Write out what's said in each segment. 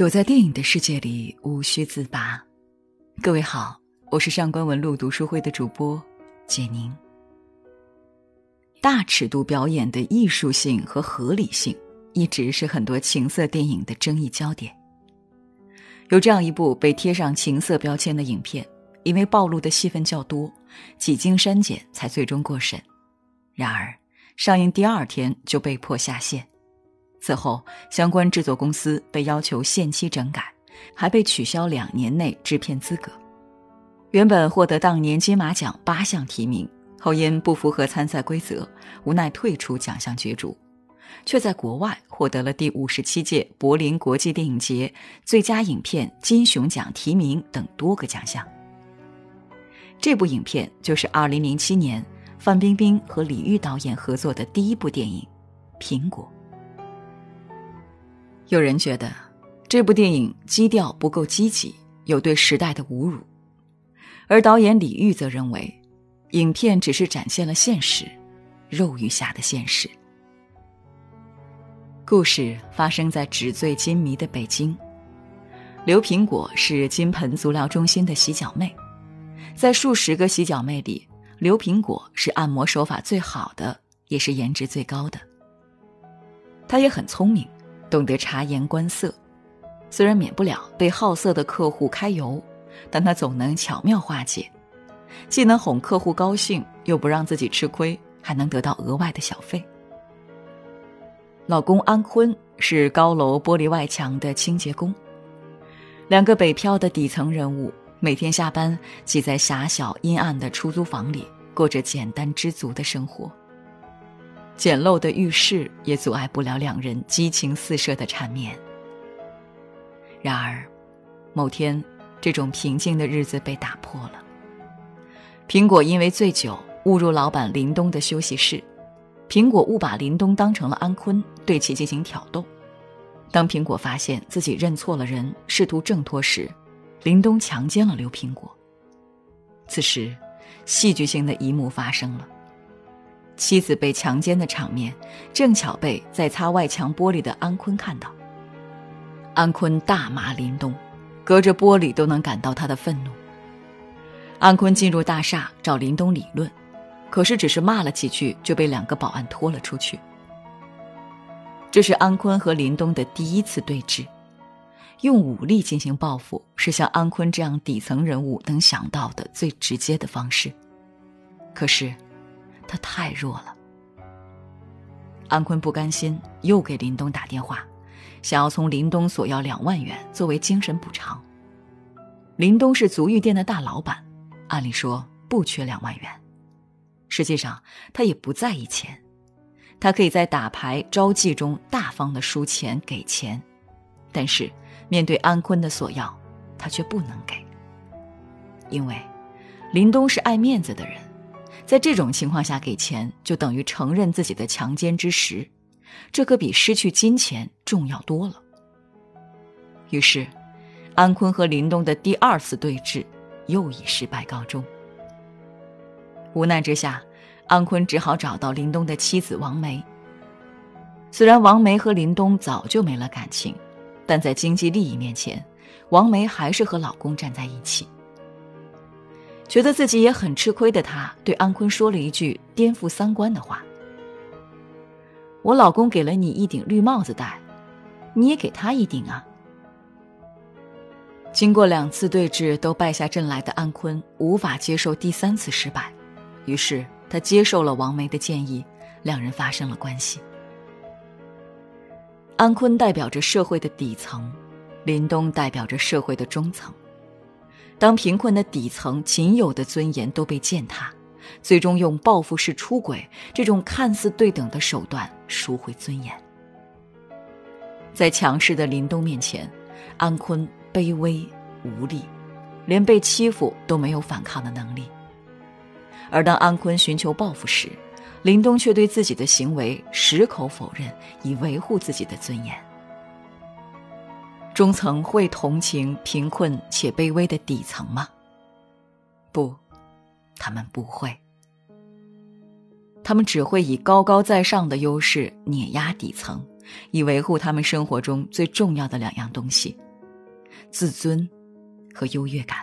躲在电影的世界里，无需自拔。各位好，我是上官文露读书会的主播简宁。大尺度表演的艺术性和合理性，一直是很多情色电影的争议焦点。有这样一部被贴上情色标签的影片，因为暴露的戏份较多，几经删减才最终过审。然而，上映第二天就被迫下线。此后，相关制作公司被要求限期整改，还被取消两年内制片资格。原本获得当年金马奖八项提名，后因不符合参赛规则，无奈退出奖项角逐，却在国外获得了第五十七届柏林国际电影节最佳影片金熊奖提名等多个奖项。这部影片就是2007年范冰冰和李玉导演合作的第一部电影《苹果》。有人觉得这部电影基调不够积极，有对时代的侮辱，而导演李玉则认为，影片只是展现了现实，肉欲下的现实。故事发生在纸醉金迷的北京，刘苹果是金盆足疗中心的洗脚妹，在数十个洗脚妹里，刘苹果是按摩手法最好的，也是颜值最高的。她也很聪明。懂得察言观色，虽然免不了被好色的客户揩油，但他总能巧妙化解，既能哄客户高兴，又不让自己吃亏，还能得到额外的小费。老公安坤是高楼玻璃外墙的清洁工，两个北漂的底层人物，每天下班挤在狭小阴暗的出租房里，过着简单知足的生活。简陋的浴室也阻碍不了两人激情四射的缠绵。然而，某天，这种平静的日子被打破了。苹果因为醉酒误入老板林东的休息室，苹果误把林东当成了安坤，对其进行挑逗。当苹果发现自己认错了人，试图挣脱时，林东强奸了刘苹果。此时，戏剧性的一幕发生了。妻子被强奸的场面，正巧被在擦外墙玻璃的安坤看到。安坤大骂林东，隔着玻璃都能感到他的愤怒。安坤进入大厦找林东理论，可是只是骂了几句就被两个保安拖了出去。这是安坤和林东的第一次对峙，用武力进行报复是像安坤这样底层人物能想到的最直接的方式。可是。他太弱了。安坤不甘心，又给林东打电话，想要从林东索要两万元作为精神补偿。林东是足浴店的大老板，按理说不缺两万元。实际上，他也不在意钱，他可以在打牌招妓中大方的输钱给钱，但是面对安坤的索要，他却不能给，因为林东是爱面子的人。在这种情况下给钱，就等于承认自己的强奸之实，这可比失去金钱重要多了。于是，安坤和林东的第二次对峙又以失败告终。无奈之下，安坤只好找到林东的妻子王梅。虽然王梅和林东早就没了感情，但在经济利益面前，王梅还是和老公站在一起。觉得自己也很吃亏的他，对安坤说了一句颠覆三观的话：“我老公给了你一顶绿帽子戴，你也给他一顶啊。”经过两次对峙都败下阵来的安坤无法接受第三次失败，于是他接受了王梅的建议，两人发生了关系。安坤代表着社会的底层，林东代表着社会的中层。当贫困的底层仅有的尊严都被践踏，最终用报复式出轨这种看似对等的手段赎回尊严。在强势的林东面前，安坤卑微无力，连被欺负都没有反抗的能力。而当安坤寻求报复时，林东却对自己的行为矢口否认，以维护自己的尊严。中层会同情贫困且卑微的底层吗？不，他们不会。他们只会以高高在上的优势碾压底层，以维护他们生活中最重要的两样东西：自尊和优越感。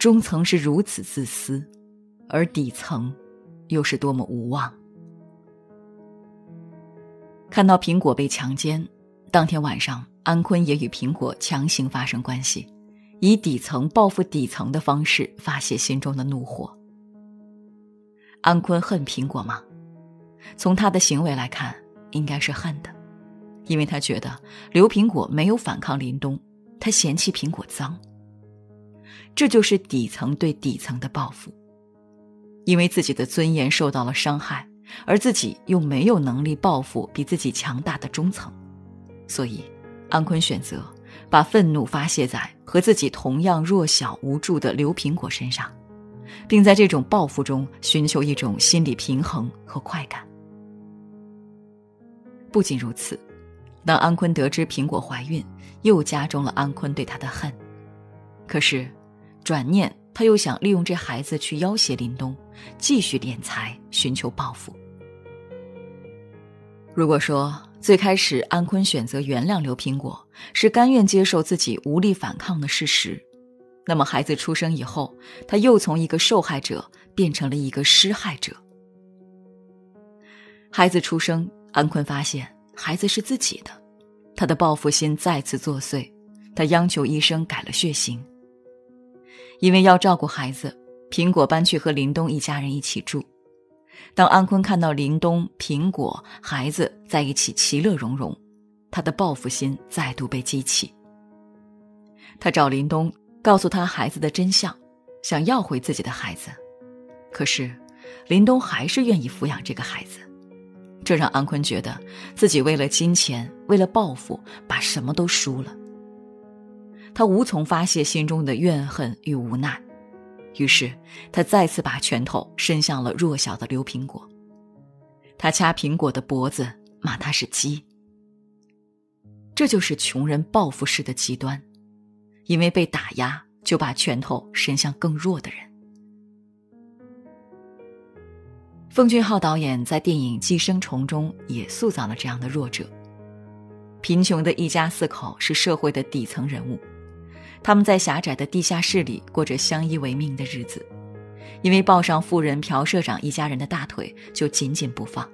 中层是如此自私，而底层又是多么无望。看到苹果被强奸，当天晚上，安坤也与苹果强行发生关系，以底层报复底层的方式发泄心中的怒火。安坤恨苹果吗？从他的行为来看，应该是恨的，因为他觉得刘苹果没有反抗林东，他嫌弃苹果脏。这就是底层对底层的报复，因为自己的尊严受到了伤害，而自己又没有能力报复比自己强大的中层，所以安坤选择把愤怒发泄在和自己同样弱小无助的刘苹果身上，并在这种报复中寻求一种心理平衡和快感。不仅如此，当安坤得知苹果怀孕，又加重了安坤对她的恨。可是。转念，他又想利用这孩子去要挟林东，继续敛财，寻求报复。如果说最开始安坤选择原谅刘苹果，是甘愿接受自己无力反抗的事实，那么孩子出生以后，他又从一个受害者变成了一个施害者。孩子出生，安坤发现孩子是自己的，他的报复心再次作祟，他央求医生改了血型。因为要照顾孩子，苹果搬去和林东一家人一起住。当安坤看到林东、苹果、孩子在一起其乐融融，他的报复心再度被激起。他找林东，告诉他孩子的真相，想要回自己的孩子。可是，林东还是愿意抚养这个孩子，这让安坤觉得自己为了金钱、为了报复，把什么都输了。他无从发泄心中的怨恨与无奈，于是他再次把拳头伸向了弱小的刘苹果。他掐苹果的脖子，骂他是鸡。这就是穷人报复式的极端，因为被打压，就把拳头伸向更弱的人。奉俊昊导演在电影《寄生虫》中也塑造了这样的弱者。贫穷的一家四口是社会的底层人物。他们在狭窄的地下室里过着相依为命的日子，因为抱上富人朴社长一家人的大腿就紧紧不放。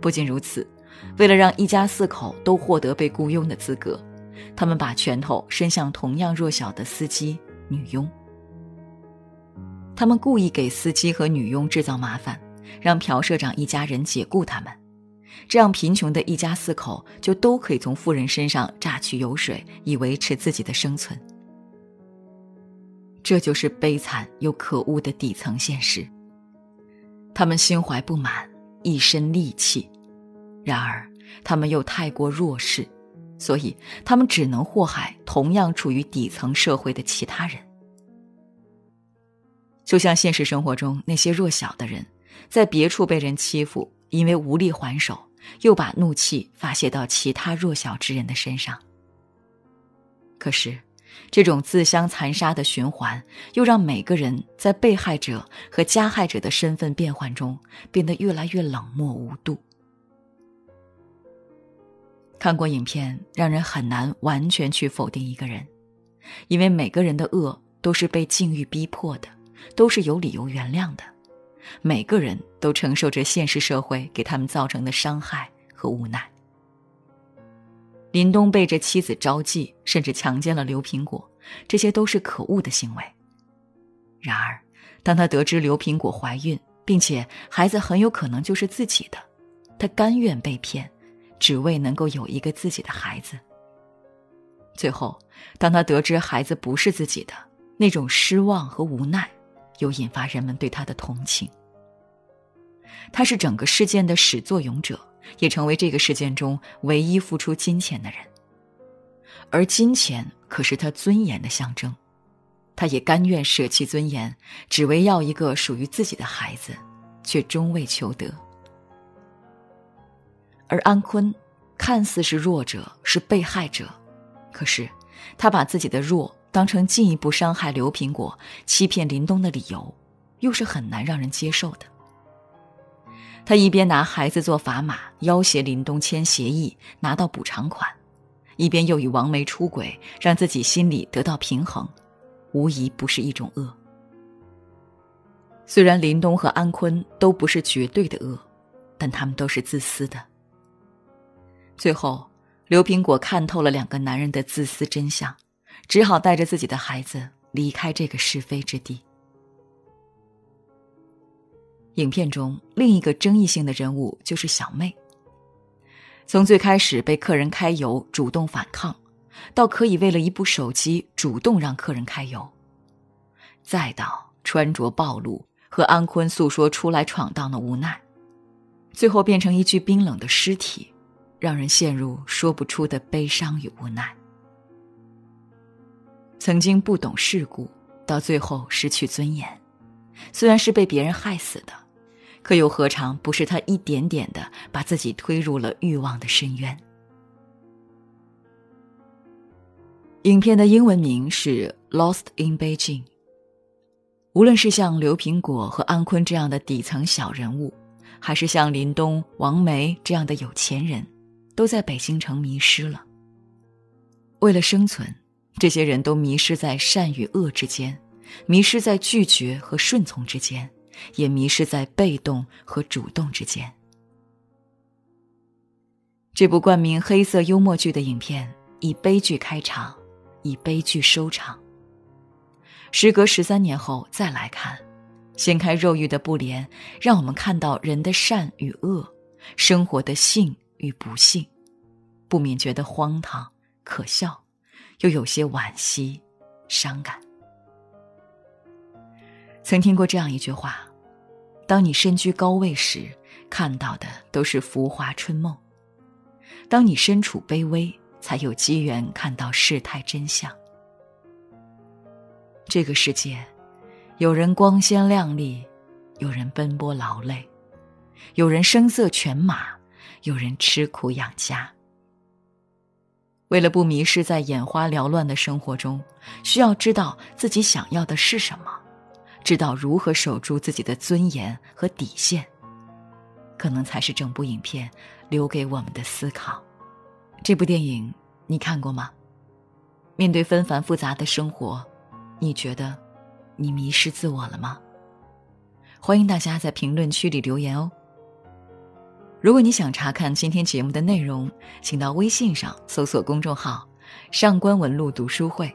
不仅如此，为了让一家四口都获得被雇佣的资格，他们把拳头伸向同样弱小的司机、女佣。他们故意给司机和女佣制造麻烦，让朴社长一家人解雇他们。这样贫穷的一家四口就都可以从富人身上榨取油水，以维持自己的生存。这就是悲惨又可恶的底层现实。他们心怀不满，一身戾气，然而他们又太过弱势，所以他们只能祸害同样处于底层社会的其他人。就像现实生活中那些弱小的人，在别处被人欺负，因为无力还手。又把怒气发泄到其他弱小之人的身上。可是，这种自相残杀的循环，又让每个人在被害者和加害者的身份变换中变得越来越冷漠无度。看过影片，让人很难完全去否定一个人，因为每个人的恶都是被境遇逼迫的，都是有理由原谅的。每个人都承受着现实社会给他们造成的伤害和无奈。林东背着妻子招妓，甚至强奸了刘苹果，这些都是可恶的行为。然而，当他得知刘苹果怀孕，并且孩子很有可能就是自己的，他甘愿被骗，只为能够有一个自己的孩子。最后，当他得知孩子不是自己的，那种失望和无奈，又引发人们对他的同情。他是整个事件的始作俑者，也成为这个事件中唯一付出金钱的人。而金钱可是他尊严的象征，他也甘愿舍弃尊严，只为要一个属于自己的孩子，却终未求得。而安坤，看似是弱者，是被害者，可是他把自己的弱当成进一步伤害刘苹果、欺骗林东的理由，又是很难让人接受的。他一边拿孩子做砝码要挟林东签协议拿到补偿款，一边又与王梅出轨，让自己心里得到平衡，无疑不是一种恶。虽然林东和安坤都不是绝对的恶，但他们都是自私的。最后，刘苹果看透了两个男人的自私真相，只好带着自己的孩子离开这个是非之地。影片中另一个争议性的人物就是小妹。从最开始被客人揩油主动反抗，到可以为了一部手机主动让客人揩油，再到穿着暴露和安坤诉说出来闯荡的无奈，最后变成一具冰冷的尸体，让人陷入说不出的悲伤与无奈。曾经不懂世故，到最后失去尊严，虽然是被别人害死的。可又何尝不是他一点点的把自己推入了欲望的深渊？影片的英文名是《Lost in Beijing》。无论是像刘苹果和安坤这样的底层小人物，还是像林东、王梅这样的有钱人，都在北京城迷失了。为了生存，这些人都迷失在善与恶之间，迷失在拒绝和顺从之间。也迷失在被动和主动之间。这部冠名黑色幽默剧的影片以悲剧开场，以悲剧收场。时隔十三年后再来看，掀开肉欲的布帘，让我们看到人的善与恶，生活的幸与不幸，不免觉得荒唐、可笑，又有些惋惜、伤感。曾听过这样一句话。当你身居高位时，看到的都是浮华春梦；当你身处卑微，才有机缘看到世态真相。这个世界，有人光鲜亮丽，有人奔波劳累，有人声色犬马，有人吃苦养家。为了不迷失在眼花缭乱的生活中，需要知道自己想要的是什么。知道如何守住自己的尊严和底线，可能才是整部影片留给我们的思考。这部电影你看过吗？面对纷繁复杂的生活，你觉得你迷失自我了吗？欢迎大家在评论区里留言哦。如果你想查看今天节目的内容，请到微信上搜索公众号“上官文露读书会”。